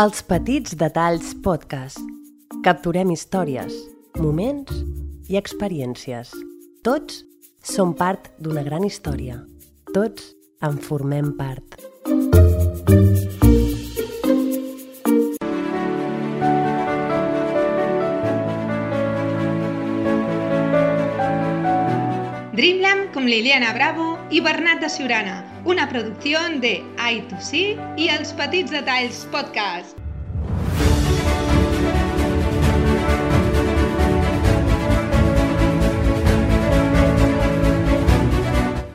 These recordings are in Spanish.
Els Petits Detalls Podcast. Capturem històries, moments i experiències. Tots som part d'una gran història. Tots en formem part. Dreamland con Liliana Bravo i Bernat de Siurana, una producció de I2C i els Petits Detalls Podcast.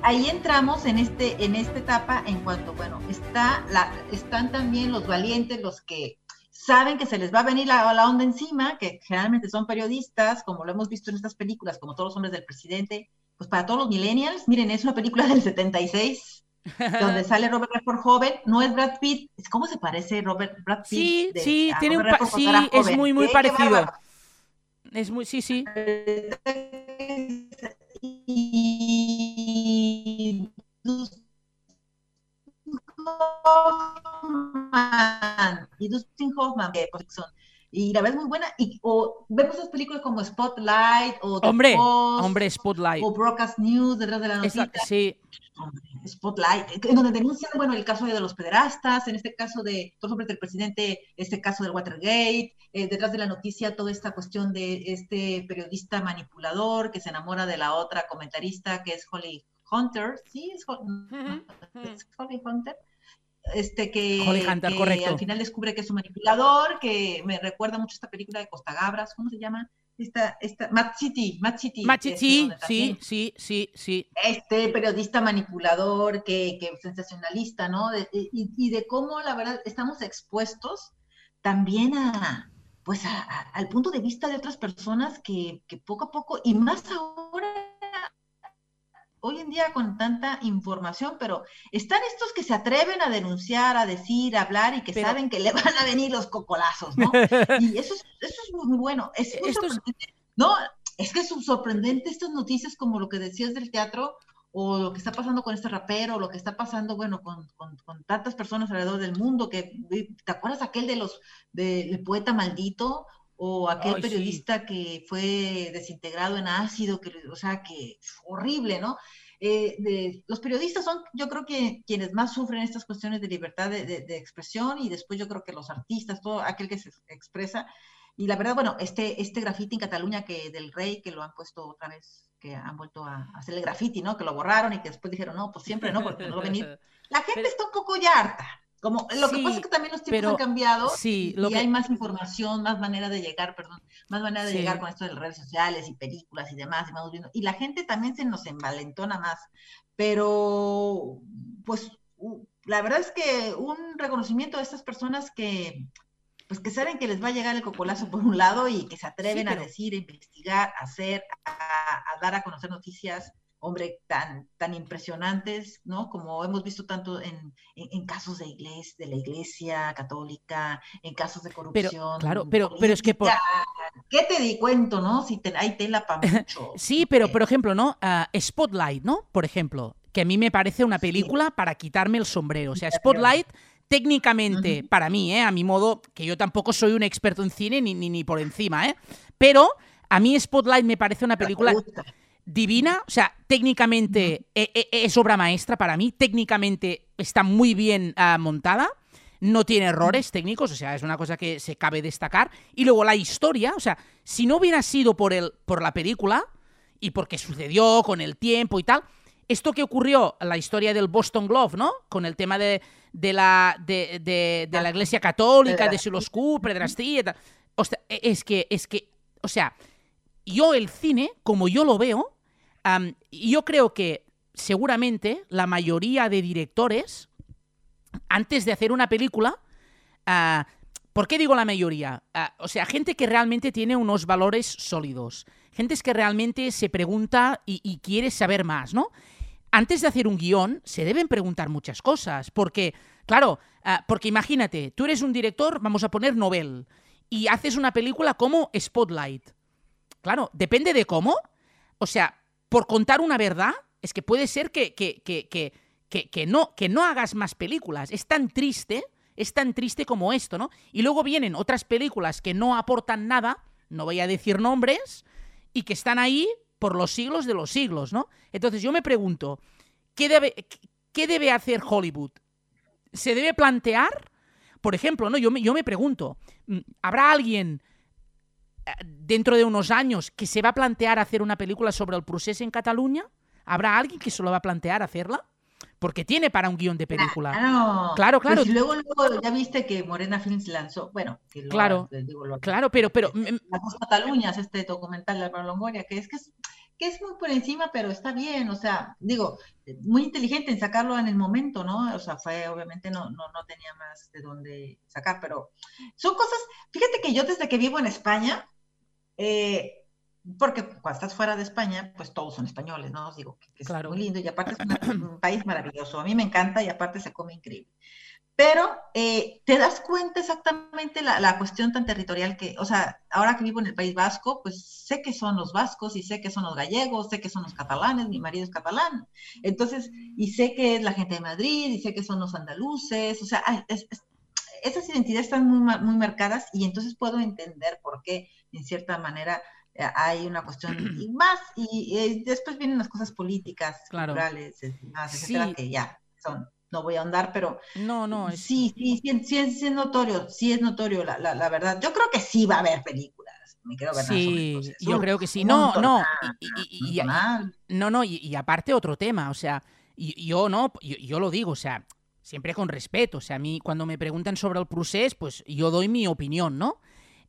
Ahí entramos en este en esta etapa en cuanto bueno está la están también los valientes los que saben que se les va a venir la, la, onda encima que generalmente son periodistas como lo hemos visto en estas películas como todos los hombres del presidente pues para todos los millennials miren es una película del 76 donde sale Robert Redford joven no es Brad Pitt cómo se parece Robert Brad Pitt sí de, sí tiene Robert sí es muy muy parecido es muy sí sí. Y Hoffman y Dustin Hoffman que pues, son y la verdad es muy buena y o vemos esas películas como Spotlight o The hombre Post, hombre Spotlight. o Broadcast News detrás de la noticia. sí. Hombre, Spotlight, en donde denuncian, bueno, el caso de los pederastas, en este caso de dos hombres del presidente, este caso del Watergate, eh, detrás de la noticia toda esta cuestión de este periodista manipulador que se enamora de la otra comentarista que es Holly Hunter, ¿sí? Es, Ho- es Holly Hunter. Este que, Holly Hunter, que correcto. al final descubre que es un manipulador, que me recuerda mucho esta película de Costa Gabras, ¿cómo se llama? Esta, esta, Mad City, Mad City. Machi, este, sí sí sí sí sí este periodista manipulador, que, que sensacionalista, ¿no? De- y, y de cómo, la verdad, estamos expuestos también a, pues, a- a- al punto de vista de otras personas que, que poco a poco, y más ahora, hoy en día con tanta información, pero están estos que se atreven a denunciar, a decir, a hablar y que Pero- saben que le van a venir los cocolazos, ¿no? Y eso es, eso es muy, bueno. Es muy sorprendente. No, es que es sorprendente estas noticias como lo que decías del teatro o lo que está pasando con este rapero, o lo que está pasando, bueno, con, con- con tantas personas alrededor del mundo, que, ¿te acuerdas aquel de los, del poeta maldito? O aquel Ay, sí. periodista que fue desintegrado en ácido, que, o sea, que horrible, ¿no? Eh, de- los periodistas son, yo creo que quienes más sufren estas cuestiones de libertad de, de- de expresión y después yo creo que los artistas, todo aquel que se expresa. Y la verdad, bueno, este, este graffiti en Cataluña que del rey, que lo han puesto otra vez, que han vuelto a, a hacer el graffiti, ¿no? Que lo borraron y que después dijeron, no, pues siempre no, porque no va a venir. La gente Pero- está un poco ya harta. Como, lo que pasa es que también los tiempos pero- han cambiado sí, y, lo y que- hay más información, más manera de llegar, perdón, más manera de Sí. llegar con esto de las redes sociales y películas y demás, y vamos viendo. Y la gente también se nos envalentona más. Pero, pues, la verdad es que un reconocimiento de estas personas que, pues, que saben que les va a llegar el cocolazo por un lado y que se atreven pero- a decir, a investigar, a hacer, a, a dar a conocer noticias, hombre, tan, tan impresionantes, ¿no? Como hemos visto tanto en, en, en casos de, iglesia, de la iglesia católica, en casos de corrupción. claro, pero- pero es que por-. ¿Qué te di cuento, no? Si te, hay tela para mucho. Sí, pero Eh, por ejemplo, ¿no? Ah, Spotlight, ¿no? Por ejemplo, que a mí me parece una película para quitarme el sombrero. O sea, Spotlight, técnicamente, para mí, ¿eh? A mi modo, que yo tampoco soy un experto en cine ni, ni, ni por encima, ¿eh? Pero a mí Spotlight me parece una pero película gusta. Divina, o sea, técnicamente e- e- es obra maestra para mí, técnicamente está muy bien ah, montada, no tiene errores técnicos, o sea, es una cosa que se cabe destacar. Y luego la historia, o sea, si no hubiera sido por, el, por la película y porque sucedió con el tiempo y tal, esto que ocurrió, la historia del Boston Globe, ¿no? Con el tema de, de la, de, de- de la Iglesia Católica, de si los Q, pederastía y tal. Hostia, e- es que, es que, o sea, yo el cine, como yo lo veo, yo creo que seguramente la mayoría de directores, antes de hacer una película, ah, ¿por qué digo la mayoría? Ah, o sea, gente que realmente tiene unos valores sólidos, gente que realmente se pregunta y, y quiere saber más, ¿no? Antes de hacer un guion, se deben preguntar muchas cosas, porque, claro, ah, porque imagínate, tú eres un director, vamos a poner Nobel, y haces una película como Spotlight. Claro, depende de cómo. O sea, por contar una verdad, es que puede ser que, que, que, que, no, que no hagas más películas. Es tan triste es tan triste como esto, ¿no? Y luego vienen otras películas que no aportan nada, no voy a decir nombres, y que están ahí por los siglos de los siglos, ¿no? Entonces yo me pregunto, ¿qué debe, qué debe hacer Hollywood? ¿Se debe plantear? Por ejemplo, ¿no? Yo me, yo me pregunto, mm, ¿habrá alguien dentro de unos años que se va a plantear hacer una película sobre el procés en Cataluña? ¿Habrá alguien que se lo va a plantear hacerla? Porque tiene para un guion de película. Claro, claro. claro. Pues luego, luego, ya viste que Morena Films lanzó, bueno, que lo, claro, digo, lo, claro, pero, pero las dos Cataluñas, este documental de Álvaro Longoria, que es que es que es muy por encima, pero está bien, o sea, digo, muy inteligente en sacarlo en el momento, ¿no? O sea, fue, obviamente no, no, no tenía más de dónde sacar, pero son cosas, fíjate que yo desde que vivo en España, eh, porque cuando estás fuera de España, pues todos son españoles, ¿no? Os digo que, que Claro. es muy lindo y aparte es una- un país maravilloso. A mí me encanta y aparte se come increíble. Pero eh, te das cuenta exactamente la, la cuestión tan territorial que, o sea, ahora que vivo en el País Vasco, pues sé que son los vascos y sé que son los gallegos, sé que son los catalanes, mi marido es catalán. Entonces, y sé que es la gente de Madrid y sé que son los andaluces, o sea, es- es- esas identidades están muy, muy marcadas y entonces puedo entender por qué, en cierta manera, eh, hay una cuestión y más, y eh, después vienen las cosas políticas, Claro. culturales, eh, más, etcétera, Sí. que ya son, no voy a ahondar, pero no, no, es... sí, sí, sí, sí, es, sí es notorio, sí es notorio la, la, la verdad. Yo creo que sí va a haber películas, me Sí, proceso. yo creo que sí. No, no. Y, y- y- y- no, no, y, y aparte otro tema, o sea, y- yo no, yo, yo lo digo, o sea, siempre con respeto, o sea, a mí cuando me preguntan sobre el procés, pues yo doy mi opinión, ¿no?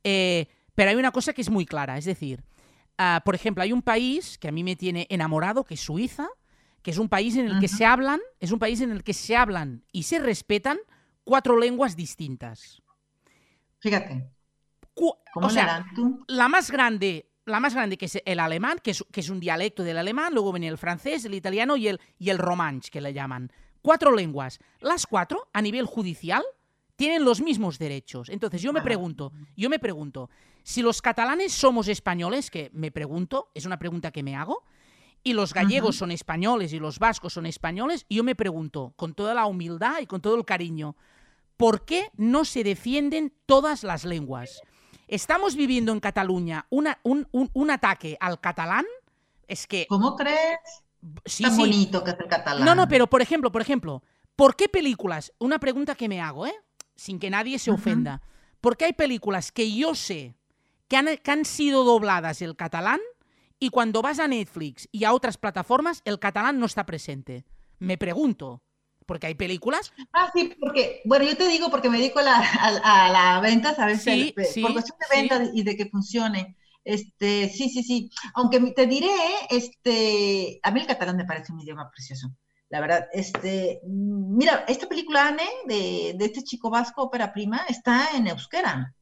Eh, pero hay una cosa que es muy clara, es decir, ah, por ejemplo, hay un país que a mí me tiene enamorado, que es Suiza, que es un país en el que se hablan, es un país en el que se hablan y se respetan cuatro lenguas distintas. Fíjate, Cu- ¿cómo o sea, tú? la más grande, la más grande que es el alemán, que es, que es un dialecto del alemán, luego viene el francés, el italiano y el, y el romanche, que le llaman. Cuatro lenguas. Las cuatro, a nivel judicial, tienen los mismos derechos. Entonces yo me pregunto, yo me pregunto, si los catalanes somos españoles, que me pregunto, es una pregunta que me hago, y los gallegos son españoles y los vascos son españoles, yo me pregunto, con toda la humildad y con todo el cariño, ¿por qué no se defienden todas las lenguas? Estamos viviendo en Cataluña una- un, un- un ataque al catalán. Es que. ¿Cómo crees? Sí, Tan sí. bonito que es el catalán. No, no, pero por ejemplo, por ejemplo, ¿por qué películas? Una pregunta que me hago, ¿eh? Sin que nadie se ofenda. ¿Por qué hay películas que yo sé que han, que han sido dobladas el catalán y cuando vas a Netflix y a otras plataformas el catalán no está presente? Me pregunto. Porque hay películas. Ah, sí, porque, bueno, yo te digo porque me dedico a la, a, a la venta, ¿sabes? Sí, El- sí, por cuestión de sí. venta y de que funcione. Este, sí, sí, sí. Aunque te diré, este, a mí el catalán me parece un idioma precioso. La verdad, este, mm, mira, esta película Anne de, de este chico vasco, ópera prima, está en euskera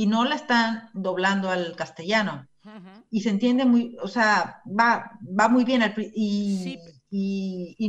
y no la están doblando al castellano y se entiende muy, o sea, va, va muy bien al y, Sí. y, y,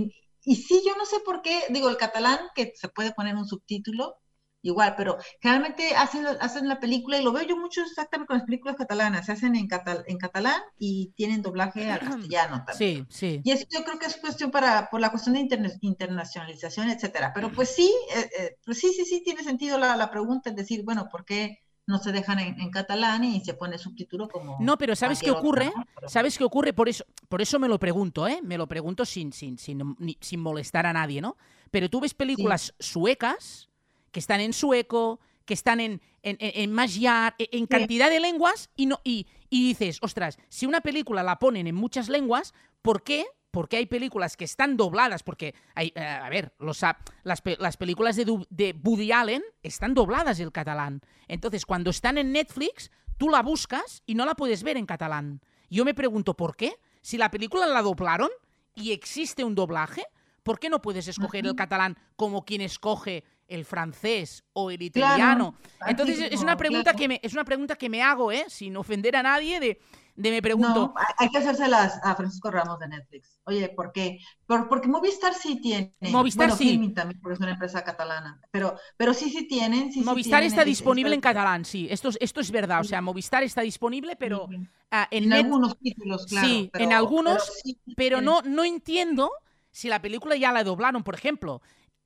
y sí, yo no sé por qué, digo, el catalán, que se puede poner un subtítulo, igual, pero generalmente hacen, hacen la película, y lo veo yo mucho exactamente con las películas catalanas, se hacen en, catal, en catalán y tienen doblaje al castellano también. Sí, sí. Y eso yo creo que es cuestión para, por la cuestión de interna- internacionalización, etcétera. Pero pues sí, eh, eh, pues sí, sí, sí, tiene sentido la, la pregunta, es decir, bueno, ¿por qué no se dejan en, en catalán y se pone subtítulo como... No, pero ¿sabes qué ocurre? ¿Sabes qué ocurre? Por eso, por eso me lo pregunto, ¿eh? Me lo pregunto sin, sin, sin, sin molestar a nadie, ¿no? Pero tú ves películas suecas que están en sueco, que están en, en, en, en magyar, en, en cantidad de lenguas, y, no, y, y dices, ostras, si una película la ponen en muchas lenguas, ¿por qué? Porque hay películas que están dobladas, porque, hay, eh, a ver, los, a- las, pe- las películas de, de Woody Allen están dobladas el catalán. Entonces, cuando están en Netflix, tú la buscas y no la puedes ver en catalán. Yo me pregunto, ¿por qué? Si la película la doblaron y existe un doblaje, ¿por qué no puedes escoger el catalán como quien escoge el francés o el italiano? Entonces, es una pregunta que me, es una pregunta que me hago, ¿eh? Sin ofender a nadie, de, de me pregunto. No, hay- que hacérselas a Francisco Ramos de Netflix. Oye, ¿por qué? Por- porque Movistar sí tiene. Movistar bueno, sí. Filmin también, porque es una empresa catalana. Pero, pero sí, sí tienen. Sí, sí Movistar tienen está disponible en catalán, sí. Esto, es- esto es verdad. O sea, Movistar está disponible, pero ah, en, en Net- algunos títulos, claro. Sí, pero- en algunos, pero sí, no, no entiendo si la película ya la doblaron, por ejemplo.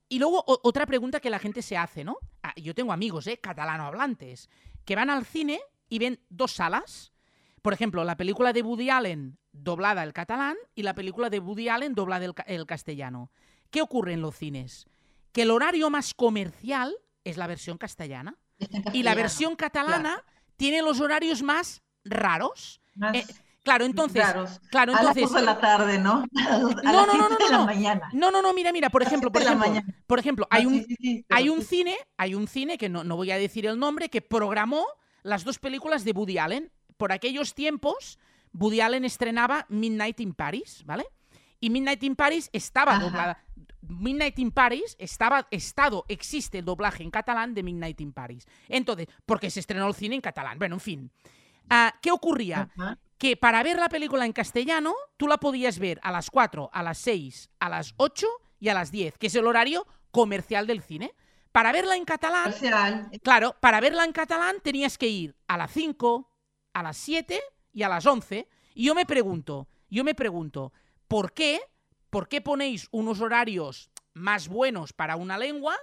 y luego otra pregunta que la gente se hace, ¿no? Ah, yo tengo amigos, ¿eh? Catalanohablantes, que van al cine y ven dos salas. Por ejemplo, la película de Woody Allen doblada al catalán y la película de Woody Allen doblada el, castellano. ¿Qué ocurre en los cines? Que el horario más comercial es la versión castellana. Y la versión catalana tiene los horarios más raros. Eh, claro, entonces, claro, entonces. A las de la tarde, ¿no? A no, no, no, no, no, mañana. No, no, no, mira, mira, por ejemplo, por ejemplo, por ejemplo, hay un, hay un cine, hay un cine que no, no voy a decir el nombre, que programó las dos películas de Woody Allen. Por aquellos tiempos, Woody Allen estrenaba Midnight in Paris, ¿vale? Y Midnight in Paris estaba doblada. Midnight in Paris estaba estado, existe el doblaje en catalán de Midnight in Paris. Entonces, porque se estrenó el cine en catalán. Bueno, en fin. Ah, ¿Qué ocurría? Que para ver la película en castellano, tú la podías ver a las 4, a las 6, a las 8 y a las 10, que es el horario comercial del cine. Para verla en catalán, claro, para verla en catalán tenías que ir a las 5, a las 7 y a las 11. Y yo me pregunto, yo me pregunto, ¿por qué? ¿Por qué ponéis unos horarios más buenos para una lengua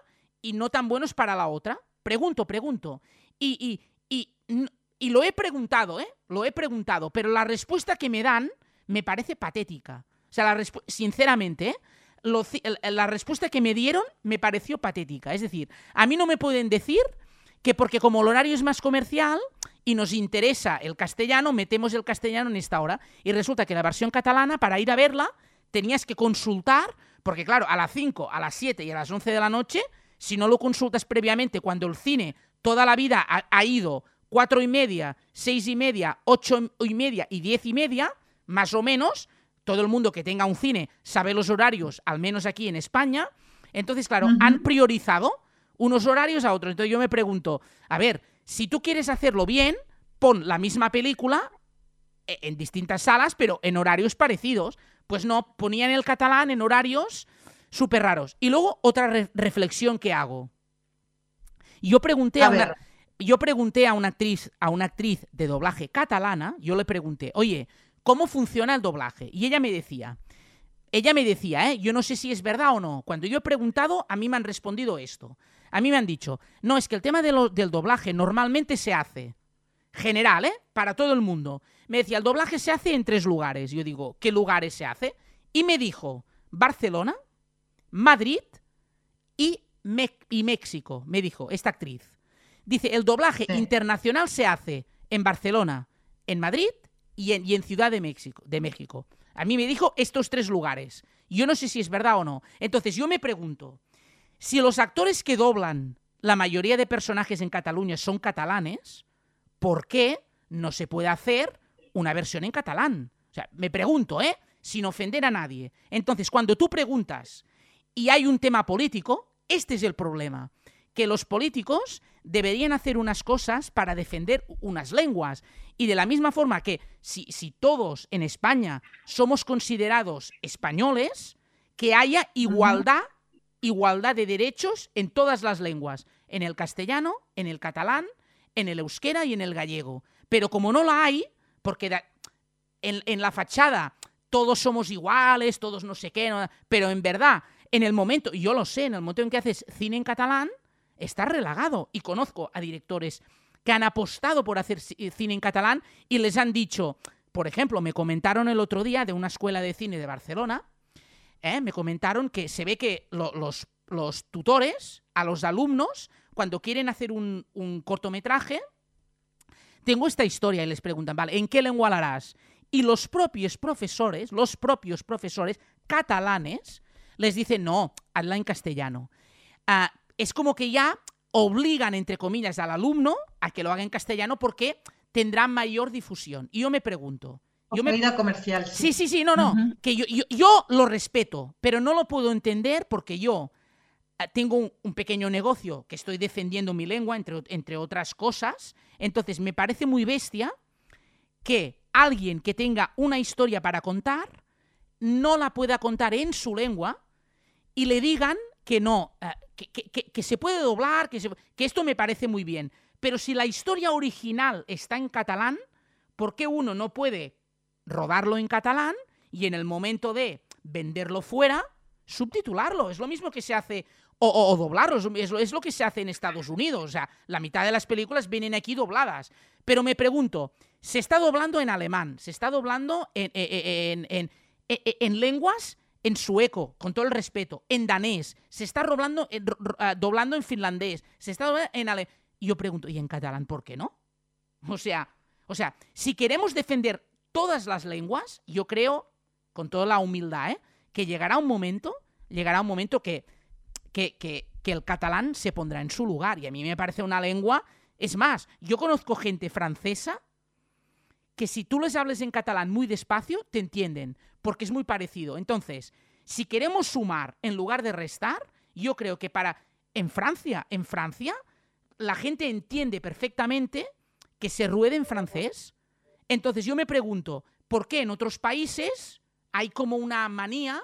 y no tan buenos para la otra? Pregunto, pregunto. Y, y, y, lo he preguntado, ¿eh? Lo he preguntado, pero la respuesta que me dan me parece patética. O sea, la sinceramente, ¿eh? la respuesta que me dieron me pareció patética. Es decir, a mí no me pueden decir que porque como el horario es más comercial, y nos interesa el castellano, metemos el castellano en esta hora. Y resulta que la versión catalana, para ir a verla, tenías que consultar, porque claro, a las 5, a las 7 y a las 11 de la noche, si no lo consultas previamente, cuando el cine toda la vida ha, ido 4 y media, 6 y media, 8 y media y 10 y media, más o menos, todo el mundo que tenga un cine sabe los horarios, al menos aquí en España. Entonces, claro, han priorizado unos horarios a otros. Entonces yo me pregunto, a ver, si tú quieres hacerlo bien, pon la misma película e, en distintas salas, pero en horarios parecidos. Pues no, ponían el catalán en horarios súper raros. Y luego otra reflexión que hago. Yo pregunté a, una, yo pregunté a una actriz, a una actriz de doblaje catalana, yo le pregunté, oye, ¿cómo funciona el doblaje? Y ella me decía, ella me decía, ¿eh? yo no sé si es verdad o no. Cuando yo he preguntado, a mí me han respondido esto. A mí me han dicho, no, es que el tema del doblaje normalmente se hace general, ¿eh? Para todo el mundo. Me decía, el doblaje se hace en tres lugares. Yo digo, ¿qué lugares se hace? Y me dijo, Barcelona, Madrid y, y México, me dijo esta actriz. Dice, el doblaje internacional se hace en Barcelona, en Madrid y en, y en Ciudad de México, de México. A mí me dijo estos tres lugares. Yo no sé si es verdad o no. Entonces yo me pregunto, si los actores que doblan la mayoría de personajes en Cataluña son catalanes, ¿por qué no se puede hacer una versión en catalán? O sea, me pregunto, ¿eh? Sin ofender a nadie. Entonces, cuando tú preguntas y hay un tema político, este es el problema. Que los políticos deberían hacer unas cosas para defender unas lenguas. Y de la misma forma que si, si todos en España somos considerados españoles, que haya igualdad igualdad de derechos en todas las lenguas, en el castellano, en el catalán, en el euskera y en el gallego. Pero como no la hay, porque en, la fachada todos somos iguales, todos no sé qué, pero en verdad, en el momento, yo lo sé, en el momento en que haces cine en catalán, está relagado. Y conozco a directores que han apostado por hacer cine en catalán y les han dicho, por ejemplo, me comentaron el otro día de una escuela de cine de Barcelona, ¿eh? me comentaron que se ve que los, tutores a los alumnos, cuando quieren hacer un, cortometraje, tengo esta historia y les preguntan, vale, ¿en qué lengua la harás? Y los propios profesores, los propios profesores catalanes, les dicen, no, hazla en castellano. Ah, es como que ya obligan, entre comillas, al alumno a que lo haga en castellano porque tendrá mayor difusión. Y yo me pregunto, yo me... comercial. Sí, sí, sí, no, no. Que yo, yo, lo respeto, pero no lo puedo entender porque yo eh, tengo un, pequeño negocio que estoy defendiendo mi lengua, entre, entre otras cosas. Entonces, me parece muy bestia que alguien que tenga una historia para contar no la pueda contar en su lengua y le digan que no, eh, que, se puede doblar, que, que esto me parece muy bien. Pero si la historia original está en catalán, ¿por qué uno no puede rodarlo en catalán y en el momento de venderlo fuera, subtitularlo. Es lo mismo que se hace, o, doblarlo, es, es, lo que se hace en Estados Unidos. O sea, la mitad de las películas vienen aquí dobladas. Pero me pregunto, se está doblando en alemán, se está doblando en, en, en, en lenguas en sueco, con todo el respeto, en danés, se está doblando, ah, doblando en finlandés, se está doblando en alemán. Yo pregunto, ¿y en catalán por qué no? O sea, o sea, si queremos defender todas las lenguas, yo creo, con toda la humildad, ¿eh? que llegará un momento, llegará un momento que, que, que, el catalán se pondrá en su lugar. Y a mí me parece una lengua. Es más, yo conozco gente francesa que si tú les hables en catalán muy despacio, te entienden, porque es muy parecido. Entonces, si queremos sumar en lugar de restar, yo creo que para en Francia, en Francia, la gente entiende perfectamente que se ruede en francés. Entonces yo me pregunto, ¿por qué en otros países hay como una manía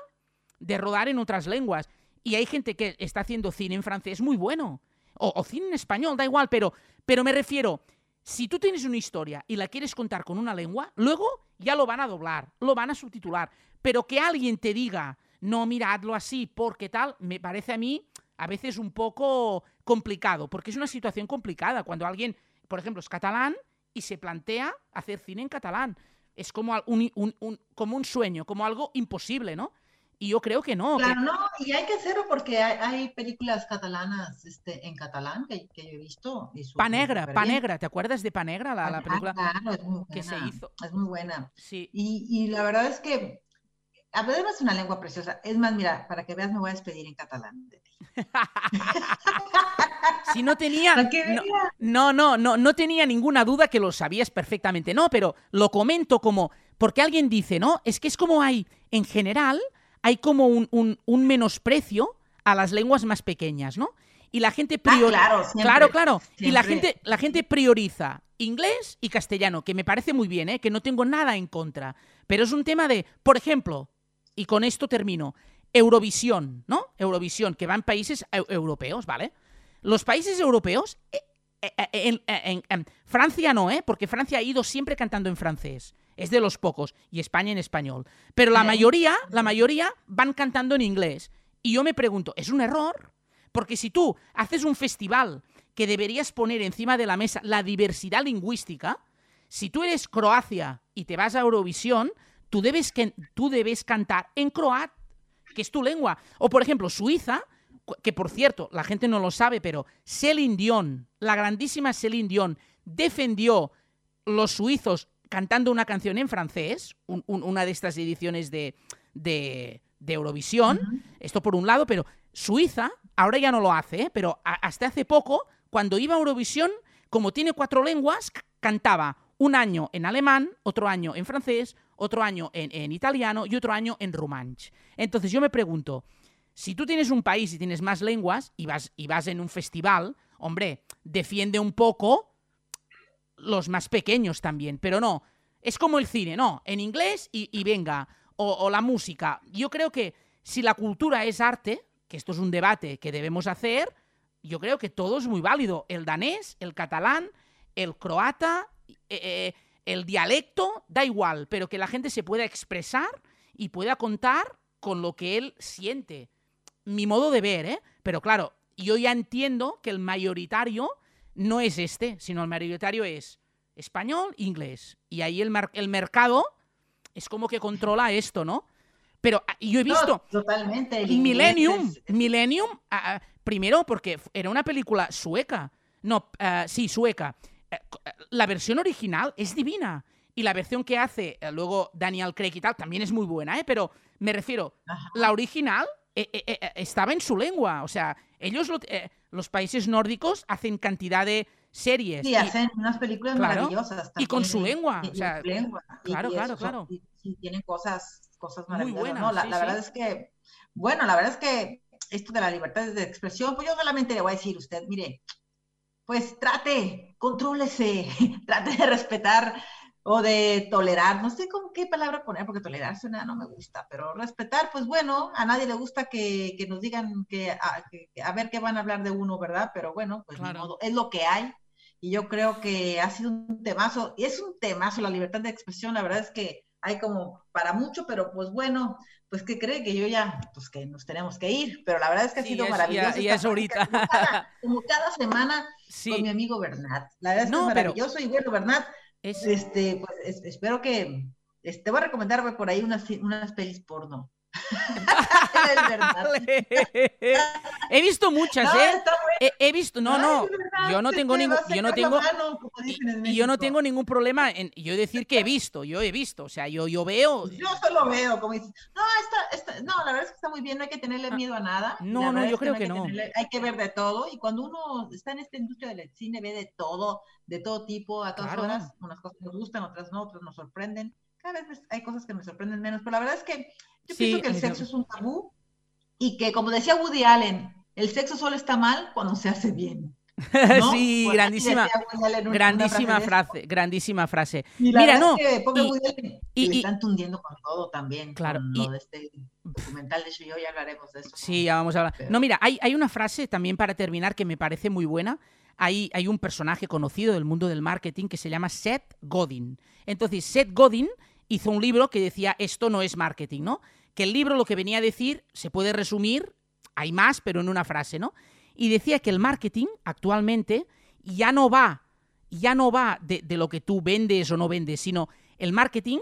de rodar en otras lenguas? Y hay gente que está haciendo cine en francés muy bueno. O, cine en español, da igual, pero, pero me refiero, si tú tienes una historia y la quieres contar con una lengua, luego ya lo van a doblar, lo van a subtitular. Pero que alguien te diga, no, miradlo así, porque tal, me parece a mí a veces un poco complicado, porque es una situación complicada cuando alguien, por ejemplo, es catalán y se plantea hacer cine en catalán. Es como un, como un sueño, como algo imposible, ¿no? Y yo creo que no. Claro, no, y hay que hacerlo porque hay, películas catalanas este, en catalán que, yo he visto. Panegra, Panegra, ¿te acuerdas de Panegra, la, la película claro, es muy buena, que se hizo? Es muy buena. Sí. Y, y la verdad es que Hablar es una lengua preciosa. Es más, mira, para que veas, me voy a despedir en catalán si no tenía. No, no, no, no, tenía ninguna duda que lo sabías perfectamente. No, pero lo comento como. Porque alguien dice, ¿no? Es que es como hay, en general, hay como un, un, menosprecio a las lenguas más pequeñas, ¿no? Y la gente prioriza. Ah, claro, claro, claro. Y la gente, la gente prioriza inglés y castellano, que me parece muy bien, ¿eh? que no tengo nada en contra. Pero es un tema de, por ejemplo, y con esto termino. Eurovisión, ¿no? Eurovisión, que va en países europeos, ¿vale? Los países europeos, eh, eh, eh, en, Francia no, ¿eh? Porque Francia ha ido siempre cantando en francés. Es de los pocos. Y España en español. Pero la mayoría, la mayoría van cantando en inglés. Y yo me pregunto, ¿es un error? Porque si tú haces un festival que deberías poner encima de la mesa la diversidad lingüística, si tú eres Croacia y te vas a Eurovisión, tú debes, que, tú debes cantar en croat, que es tu lengua. O, por ejemplo, Suiza, que por cierto, la gente no lo sabe, pero Celine Dion, la grandísima Celine Dion, defendió los suizos cantando una canción en francés, una de estas ediciones de, de, Eurovisión, esto por un lado, pero Suiza ahora ya no lo hace, ¿eh? pero hasta hace poco, cuando iba a Eurovisión, como tiene cuatro lenguas, cantaba un año en alemán, otro año en francés, otro año en, italiano y otro año en romanche. Entonces yo me pregunto, si tú tienes un país y tienes más lenguas y vas, y vas en un festival, hombre, defiende un poco los más pequeños también, pero no, es como el cine, no, en inglés y, venga, o, la música. Yo creo que si la cultura es arte, que esto es un debate que debemos hacer, yo creo que todo es muy válido, el danés, el catalán, el croata, eh, eh, el dialecto, da igual, pero que la gente se pueda expresar y pueda contar con lo que él siente. Mi modo de ver, ¿eh? Pero claro, yo ya entiendo que el mayoritario no es este, sino el mayoritario es español, inglés. Y ahí el, el mercado es como que controla esto, ¿no? Pero ah, yo he visto. totalmente. Millennium. Millennium, ah, ah, primero porque era una película sueca. No, sí, sueca. Eh, la versión original es divina. Y la versión que hace eh, luego Daniel Craig y tal también es muy buena, ¿eh? Pero me refiero, la original estaba en su lengua. O sea, ellos, los países nórdicos, hacen cantidad de series. Sí, hacen unas películas maravillosas. y con su lengua. claro, claro, claro. Y, tienen cosas, cosas maravillosas. Muy buenas, la, verdad es que, bueno, la verdad es que esto de la libertad de expresión, pues yo solamente le voy a decir a usted, mire, pues trate, contrólese, trate de respetar o de tolerar, no sé con qué palabra poner, porque tolerar suena no me gusta, pero respetar, pues bueno, a nadie le gusta que, nos digan que a, ver qué van a hablar de uno, ¿verdad? Pero bueno, pues es lo que hay. Y yo creo que ha sido un temazo, y es un temazo la libertad de expresión, la verdad es que hay como para mucho, pero pues bueno, pues que cree que yo ya, pues que nos tenemos que ir, pero la verdad es que ha Sí, sido es- maravilloso. esta es ahorita. Como cada, como cada semana Sí, con mi amigo Bernat. La verdad es que es pero- maravilloso y bueno, Bernat, es- este, pues es- espero que, este, voy a recomendarme por ahí unas, unas pelis porno. Es verdad. He visto muchas, No, ¿eh? está. He, he visto, no, no, yo no tengo te ningún, yo no tengo, y, yo no tengo ningún problema en yo decir que he visto, yo he visto, o sea, yo, yo veo, Yo solo veo, como dices, no, está, está- no, la verdad es que está muy bien, no hay que tenerle miedo a nada. Ah, no, no, yo creo que no. hay que ver de todo, y cuando uno está en esta industria del cine, ve de todo, de todo tipo, a todas horas, unas cosas nos gustan, otras no, otras nos sorprenden. Cada vez hay cosas que me sorprenden menos, pero la verdad es que yo pienso que el sexo es un tabú, y que, como decía Woody Allen, el sexo solo está mal cuando se hace bien. ¿no? sí, grandísima, una- grandísima frase, grandísima frase. Y la Mira, no, es que pobre y- y- le están tundiendo con todo también. Claro, Con y- lo de este documental de HBO, ya hablaremos de eso. Sí, ya vamos a hablar. Pero- No, mira, hay, hay una frase también para terminar que me parece muy buena. Hay, hay un personaje conocido del mundo del marketing que se llama Seth Godin. Entonces, Seth Godin hizo un libro que decía esto no es marketing, ¿no? Que el libro lo que venía a decir se puede resumir, hay más, pero en una frase, ¿no? Y decía que el marketing actualmente ya no va, ya no va de, de lo que tú vendes o no vendes, sino el marketing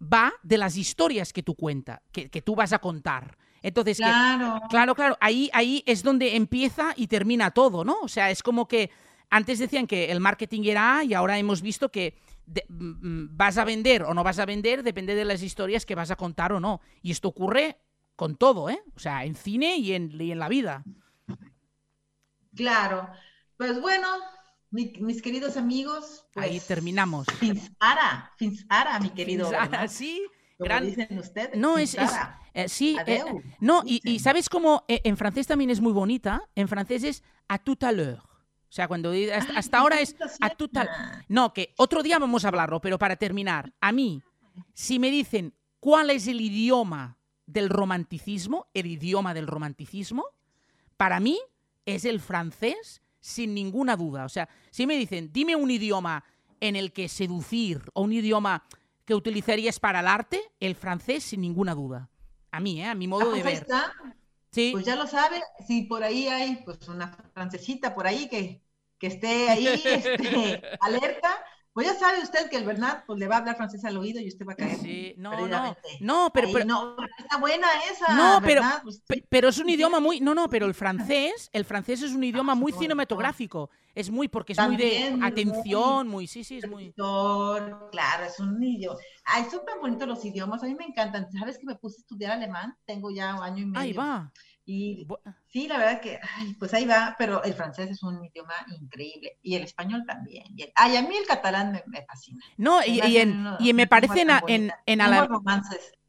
va de las historias que tú cuentas, que, que tú vas a contar. Entonces, que- Claro. Claro, claro, ahí, ahí es donde empieza y termina todo, ¿no? O sea, es como que antes decían que el marketing era A y ahora hemos visto que de- mm, mm, vas a vender o no vas a vender depende de las historias que vas a contar o no. Y esto ocurre con todo, ¿eh? O sea, en cine y en, y en la vida. Claro. Pues bueno, mi- mis queridos amigos. Pues, Ahí terminamos. Fins ara, fins ara, mi querido. Bernat, sí, como gran- dicen ustedes. No, es- es- eh, sí, eh, Adeu, no, y. ¿sabes cómo eh, en francés también es muy bonita? En francés es a tout à l'heure. O sea, cuando hasta, Ay, hasta ahora es a tout à suena. No, que otro día vamos a hablarlo, pero para terminar, a mí, si me dicen cuál es el idioma del romanticismo, el idioma del romanticismo, para mí es el francés sin ninguna duda. O sea, si me dicen, dime un idioma en el que seducir o un idioma que utilizarías para el arte, el francés sin ninguna duda. A mí, ¿eh? A mi Ah, modo de pues ver. está. Sí. Pues ya lo sabe, si por ahí hay pues una francesita por ahí que, que esté ahí este, alerta, pues ya sabe usted que el Bernat pues le va a hablar francés al oído y usted va a caer. Sí, no, no, no, pero, Ahí, pero, no, está buena esa. No, pero-. Pues, Pe- Pero es un idioma muy. No, no, pero el francés, el francés es un idioma muy cinematográfico. Es muy, porque es muy de atención, muy, sí, sí, es muy. claro, es un idioma. Ay, tan bonitos los idiomas, a mí me encantan. ¿Sabes que me puse a estudiar alemán? Tengo ya un año y medio. Ahí va. Y sí, la verdad que, ay, pues ahí va, pero el francés es un idioma increíble. Y el español también. Y el- ay, a mí el catalán me, me fascina. No, y, me y en, me parece en, en, en ale-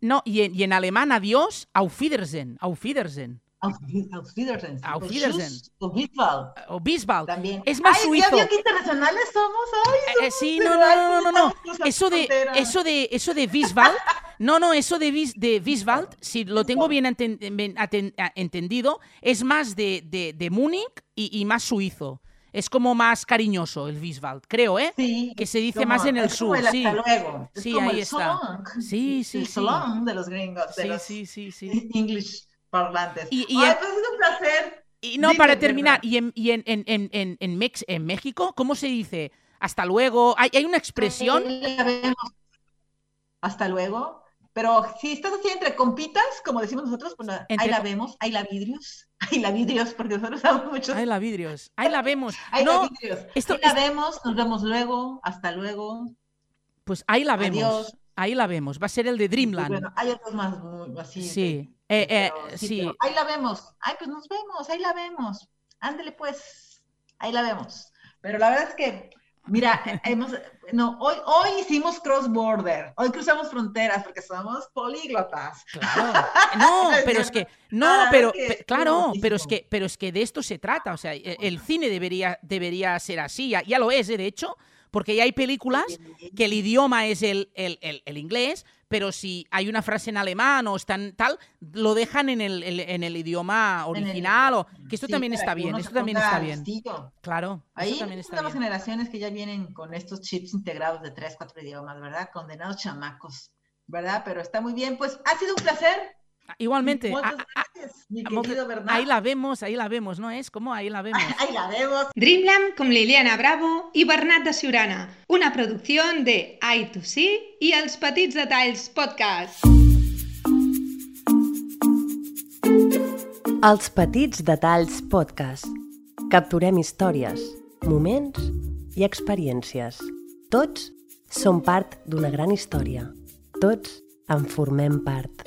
no, y, en, y en alemán adiós, auf Wiedersehen, auf Wiedersehen, Auf auf Wiedersehen. Auf Pues, Wiedersehen. tschüss, auf Wiedersehen o Bisbal. También. Es más Ay, suizo. ¿ya qué internacionales somos? Ay, Eh, sí, no, no, no, no, no, Eso de, eso de, eso de Wieswald, no, no, eso de, Wies- de Wieswald, si lo tengo bien enten- bien aten- a- entendido, es más de, de, de Múnich y, y más suizo. Es como más cariñoso el Wieswald, creo, ¿eh? Sí, que se dice como- más en el es como sur, el sí. hasta luego. Es Sí, como ahí el está. salón. Sí, sí, el sí. salón de los gringos, de Sí, los sí, sí, sí. English parlantes. Y- y pues es un placer. Y no, Dime, para terminar, y en, y en, en, en, en, en Mex- en México, ¿cómo se dice? Hasta luego. Hay, hay una expresión. Hasta luego. Pero si estás así entre compitas, como decimos nosotros, pues la- ahí la vemos, ahí la vidrios, ahí la vidrios, porque nosotros usamos muchos. Ahí la vidrios. Ahí la vemos. Ahí la No, vidrios. esto- ahí la vemos, nos vemos luego, hasta luego. pues ahí la vemos. Adiós. Ahí la vemos. Va a ser el de Dreamland. bueno, hay otros más así. Sí, de- eh, eh, pero sí. pero ahí la vemos. Ay, pues nos vemos, ahí la vemos. Ándele pues, ahí la vemos. Pero la verdad es que, mira, hemos, no, hoy, hoy hicimos cross border, hoy cruzamos fronteras porque somos políglotas. Claro. No, pero es que, no, Ah, pero, es que pe- es claro, pero es que, pero es que de esto se trata. O sea, e- el cine debería, debería ser así. Ya, ya lo es, de hecho, porque ya hay películas que el idioma es el, el- el- el inglés, pero si hay una frase en alemán o están tal, lo dejan en el, el- en el idioma En el- original. o, que esto Sí, también está bien, esto también está bien. listillo. Claro, Ahí bien. generaciones que ya vienen con estos chips integrados de tres, cuatro idiomas, ¿verdad? Condenados chamacos. ¿verdad? Pero está muy bien. Pues ha sido un placer. Igualmente. Muchas a- a- gracias, mi a- moltes- querido ahí la vemos, ahí la vemos, ¿no es? ¿Cómo? Ahí la vemos. Ahí la vemos. Dreamland con Liliana Bravo i Bernat de Siurana, una producció de I2C i els Petits Detalls Podcast. Els Petits Detalls Podcast. Capturem històries, moments i experiències. Tots som part d'una gran història. Tots en formem part.